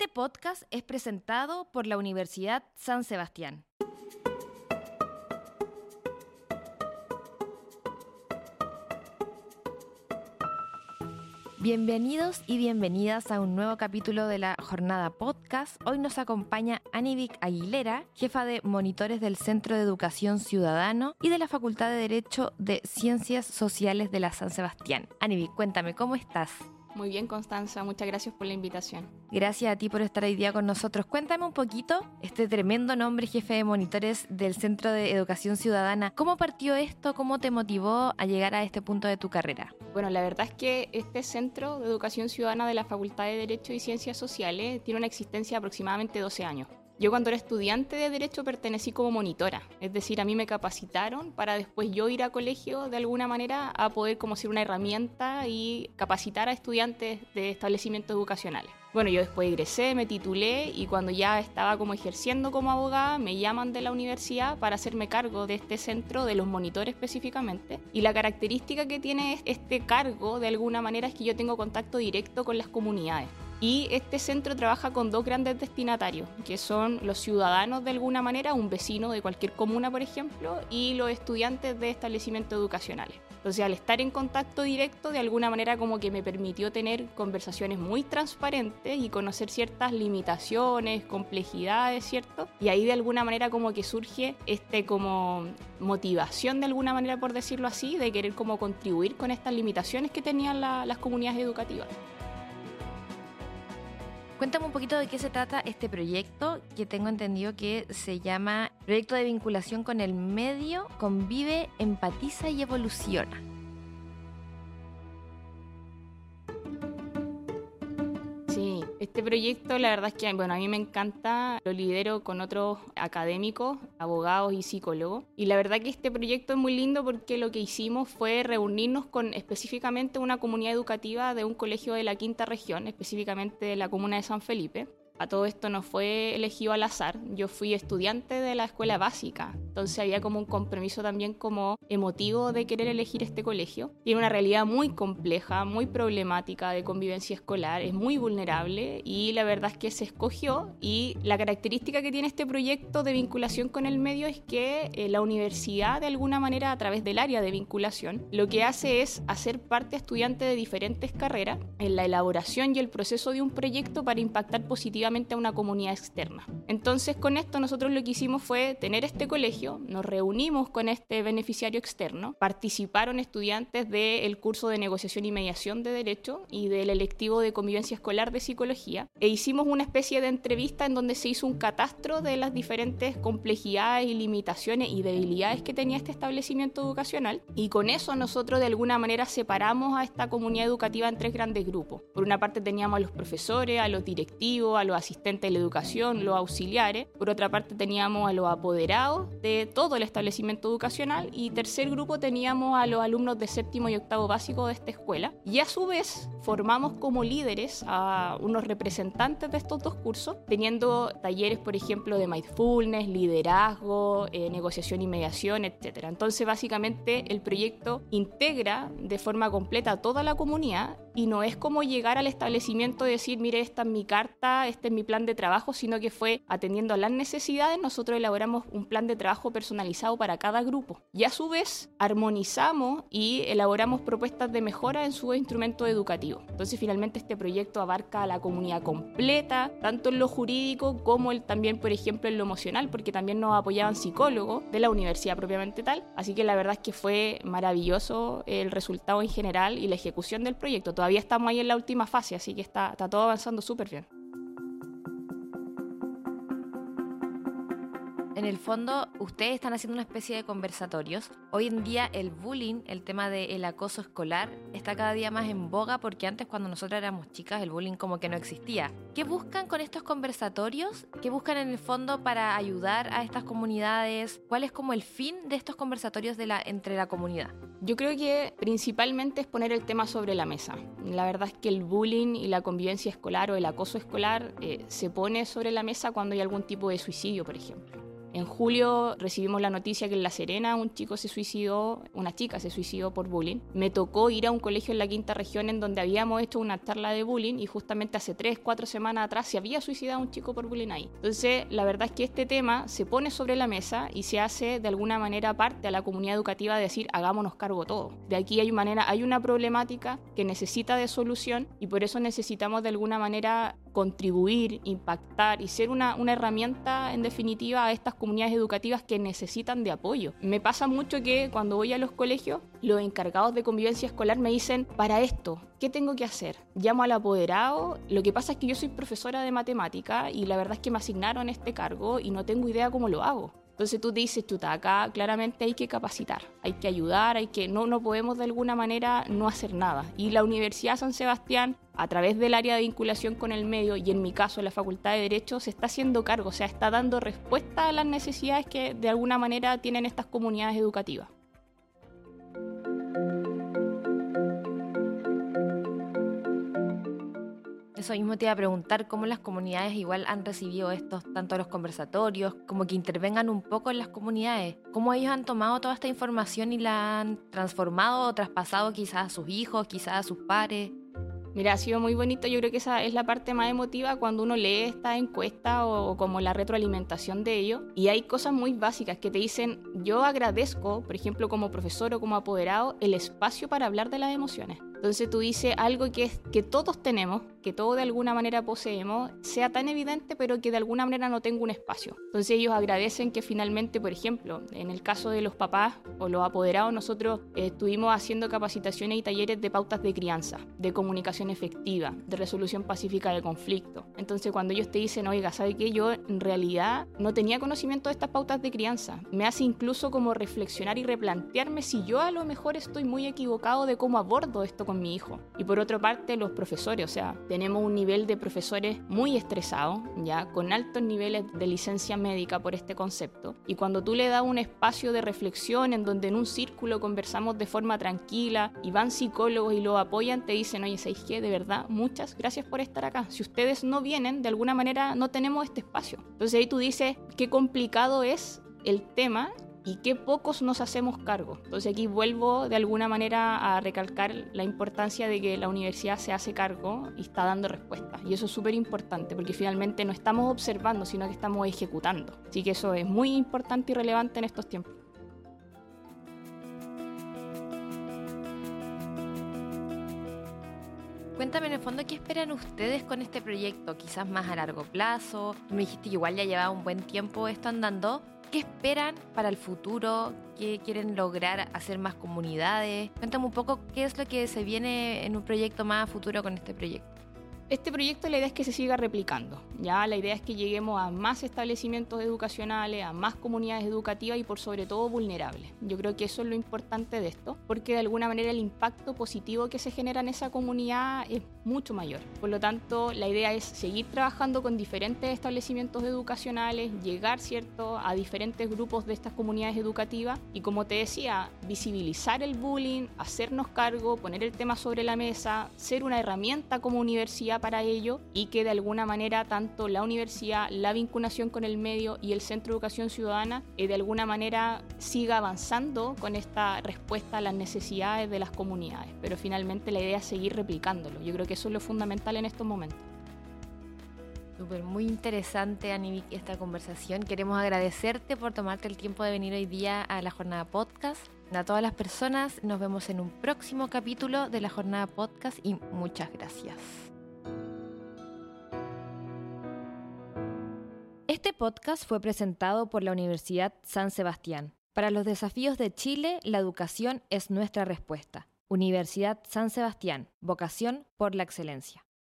Este podcast es presentado por la Universidad San Sebastián. Bienvenidos y bienvenidas a un nuevo capítulo de la Jornada Podcast. Hoy nos acompaña Anivik Aguilera, jefa de monitores del Centro de Educación Ciudadano y de la Facultad de Derecho de Ciencias Sociales de la San Sebastián. Anivik, cuéntame, ¿cómo estás? Muy bien, Constanza, muchas gracias por la invitación. Gracias a ti por estar hoy día con nosotros. Cuéntame un poquito, este tremendo nombre, jefe de monitores del Centro de Educación Ciudadana. ¿Cómo partió esto? ¿Cómo te motivó a llegar a este punto de tu carrera? Bueno, la verdad es que este Centro de Educación Ciudadana de la Facultad de Derecho y Ciencias Sociales tiene una existencia de aproximadamente 12 años. Yo cuando era estudiante de Derecho pertenecí como monitora, es decir, a mí me capacitaron para después yo ir a colegio de alguna manera a poder como ser una herramienta y capacitar a estudiantes de establecimientos educacionales. Bueno, yo después egresé, me titulé y cuando ya estaba como ejerciendo como abogada, me llaman de la universidad para hacerme cargo de este centro, de los monitores específicamente. Y la característica que tiene este cargo de alguna manera es que yo tengo contacto directo con las comunidades. Y este centro trabaja con dos grandes destinatarios, que son los ciudadanos de alguna manera, un vecino de cualquier comuna, por ejemplo, y los estudiantes de establecimientos educacionales. Entonces, al estar en contacto directo, de alguna manera como que me permitió tener conversaciones muy transparentes y conocer ciertas limitaciones, complejidades, ¿cierto? Y ahí de alguna manera como que surge este como motivación de alguna manera, por decirlo así, de querer como contribuir con estas limitaciones que tenían las comunidades educativas. Cuéntame un poquito de qué se trata este proyecto, que tengo entendido que se llama Proyecto de Vinculación con el Medio, Convive, Empatiza y Evoluciona. Este proyecto, la verdad es que bueno, a mí me encanta, lo lidero con otros académicos, abogados y psicólogos. Y la verdad que este proyecto es muy lindo porque lo que hicimos fue reunirnos con específicamente una comunidad educativa de un colegio de la quinta región, específicamente de la comuna de San Felipe. A todo esto no fue elegido al azar. Yo fui estudiante de la escuela básica, entonces había como un compromiso también como emotivo de querer elegir este colegio. Tiene una realidad muy compleja, muy problemática de convivencia escolar, es muy vulnerable y la verdad es que se escogió y la característica que tiene este proyecto de vinculación con el medio es que eh, la universidad de alguna manera a través del área de vinculación lo que hace es hacer parte a estudiantes de diferentes carreras en la elaboración y el proceso de un proyecto para impactar positivamente a una comunidad externa. Entonces con esto nosotros lo que hicimos fue tener este colegio, nos reunimos con este beneficiario externo, participaron estudiantes del curso de negociación y mediación de derecho y del electivo de convivencia escolar de psicología e hicimos una especie de entrevista en donde se hizo un catastro de las diferentes complejidades y limitaciones y debilidades que tenía este establecimiento educacional y con eso nosotros de alguna manera separamos a esta comunidad educativa en tres grandes grupos. Por una parte teníamos a los profesores, a los directivos, a los asistentes de la educación, los auxiliares. Por otra parte teníamos a los apoderados de todo el establecimiento educacional y tercer grupo teníamos a los alumnos de séptimo y octavo básico de esta escuela. Y a su vez formamos como líderes a unos representantes de estos dos cursos, teniendo talleres, por ejemplo, de mindfulness, liderazgo, eh, negociación y mediación, etc. Entonces, básicamente, el proyecto integra de forma completa a toda la comunidad y no es como llegar al establecimiento y decir, mire, esta es mi carta, este es mi plan de trabajo, sino que fue atendiendo a las necesidades, nosotros elaboramos un plan de trabajo personalizado para cada grupo. Y a su vez, armonizamos y elaboramos propuestas de mejora en su instrumento educativo. Entonces, finalmente, este proyecto abarca a la comunidad completa, tanto en lo jurídico como el, también, por ejemplo, en lo emocional, porque también nos apoyaban psicólogos de la universidad propiamente tal. Así que la verdad es que fue maravilloso el resultado en general y la ejecución del proyecto todavía estamos ahí en la última fase, así que está, está todo avanzando súper bien. El fondo, ustedes están haciendo una especie de conversatorios. Hoy en día el bullying, el tema del acoso escolar, está cada día más en boga porque antes cuando nosotros éramos chicas el bullying como que no existía. ¿Qué buscan con estos conversatorios? ¿Qué buscan en el fondo para ayudar a estas comunidades? ¿Cuál es como el fin de estos conversatorios entre la comunidad? Yo creo que principalmente es poner el tema sobre la mesa. La verdad es que el bullying y la convivencia escolar o el acoso escolar eh, se pone sobre la mesa cuando hay algún tipo de suicidio, por ejemplo En julio recibimos la noticia que en La Serena un chico se suicidó, una chica se suicidó por bullying. Me tocó ir a un colegio en la quinta región en donde habíamos hecho una charla de bullying y justamente hace tres, cuatro semanas atrás se había suicidado un chico por bullying ahí. Entonces, la verdad es que este tema se pone sobre la mesa y se hace de alguna manera parte a la comunidad educativa de decir, hagámonos cargo todo. De aquí hay, manera, hay una problemática que necesita de solución y por eso necesitamos de alguna manera contribuir, impactar y ser una, herramienta en definitiva a estas comunidades educativas que necesitan de apoyo. Me pasa mucho que cuando voy a los colegios, los encargados de convivencia escolar me dicen, para esto, ¿qué tengo que hacer? Llamo al apoderado, lo que pasa es que yo soy profesora de matemática y la verdad es que me asignaron este cargo y no tengo idea cómo lo hago. Entonces tú dices, chuta, acá claramente hay que capacitar, hay que ayudar, hay que no, no podemos de alguna manera no hacer nada. Y la Universidad San Sebastián, a través del área de vinculación con el medio y en mi caso la Facultad de Derecho, se está haciendo cargo, o sea, está dando respuesta a las necesidades que de alguna manera tienen estas comunidades educativas. Eso mismo te iba a preguntar cómo las comunidades igual han recibido estos, tanto los conversatorios, como que intervengan un poco en las comunidades. Cómo ellos han tomado toda esta información y la han transformado o traspasado quizás a sus hijos, quizás a sus pares. Mira, ha sido muy bonito. Yo creo que esa es la parte más emotiva cuando uno lee esta encuesta o, como la retroalimentación de ello. Y hay cosas muy básicas que te dicen, yo agradezco, por ejemplo, como profesor o como apoderado, el espacio para hablar de las emociones. Entonces tú dices algo que, es, que todos tenemos, que todos de alguna manera poseemos, sea tan evidente, pero que de alguna manera no tenga un espacio. Entonces ellos agradecen que finalmente, por ejemplo, en el caso de los papás o los apoderados, nosotros eh, estuvimos haciendo capacitaciones y talleres de pautas de crianza, de comunicación efectiva, de resolución pacífica de conflicto. Entonces cuando ellos te dicen, oiga, ¿sabe qué? Yo en realidad no tenía conocimiento de estas pautas de crianza. Me hace incluso como reflexionar y replantearme si yo a lo mejor estoy muy equivocado de cómo abordo esto con mi hijo. Y por otra parte, los profesores, o sea, tenemos un nivel de profesores muy estresado, ya, con altos niveles de licencia médica por este concepto. Y cuando tú le das un espacio de reflexión en donde en un círculo conversamos de forma tranquila y van psicólogos y lo apoyan, te dicen, oye, ¿sabes qué? De verdad, muchas gracias por estar acá. Si ustedes no vienen, de alguna manera no tenemos este espacio. Entonces ahí tú dices, qué complicado es el tema y qué pocos nos hacemos cargo. Entonces aquí vuelvo de alguna manera a recalcar la importancia de que la universidad se hace cargo y está dando respuesta. Y eso es súper importante porque finalmente no estamos observando, sino que estamos ejecutando. Así que eso es muy importante y relevante en estos tiempos. Cuéntame en el fondo qué esperan ustedes con este proyecto, quizás más a largo plazo. me dijiste que igual ya llevaba un buen tiempo esto andando, ¿Qué esperan para el futuro? ¿Qué quieren lograr? ¿Hacer más comunidades? Cuéntame un poco qué es lo que se viene en un proyecto más futuro con este proyecto. Este proyecto la idea es que se siga replicando. Ya la idea es que lleguemos a más establecimientos educacionales, a más comunidades educativas y por sobre todo vulnerables. Yo creo que eso es lo importante de esto, porque de alguna manera el impacto positivo que se genera en esa comunidad es mucho mayor. Por lo tanto, la idea es seguir trabajando con diferentes establecimientos educacionales, llegar cierto a diferentes grupos de estas comunidades educativas y como te decía, visibilizar el bullying, hacernos cargo, poner el tema sobre la mesa, ser una herramienta como universidad para ello y que de alguna manera tanto la universidad, la vinculación con el medio y el Centro de Educación Ciudadana eh, de alguna manera siga avanzando con esta respuesta a las necesidades de las comunidades. Pero finalmente la idea es seguir replicándolo. Yo creo que eso es lo fundamental en estos momentos. Súper, muy interesante, Anivik, esta conversación. Queremos agradecerte por tomarte el tiempo de venir hoy día a la jornada podcast. A todas las personas, nos vemos en un próximo capítulo de la jornada podcast y muchas gracias. Este podcast fue presentado por la Universidad San Sebastián. Para los desafíos de Chile, la educación es nuestra respuesta. Universidad San Sebastián, vocación por la excelencia.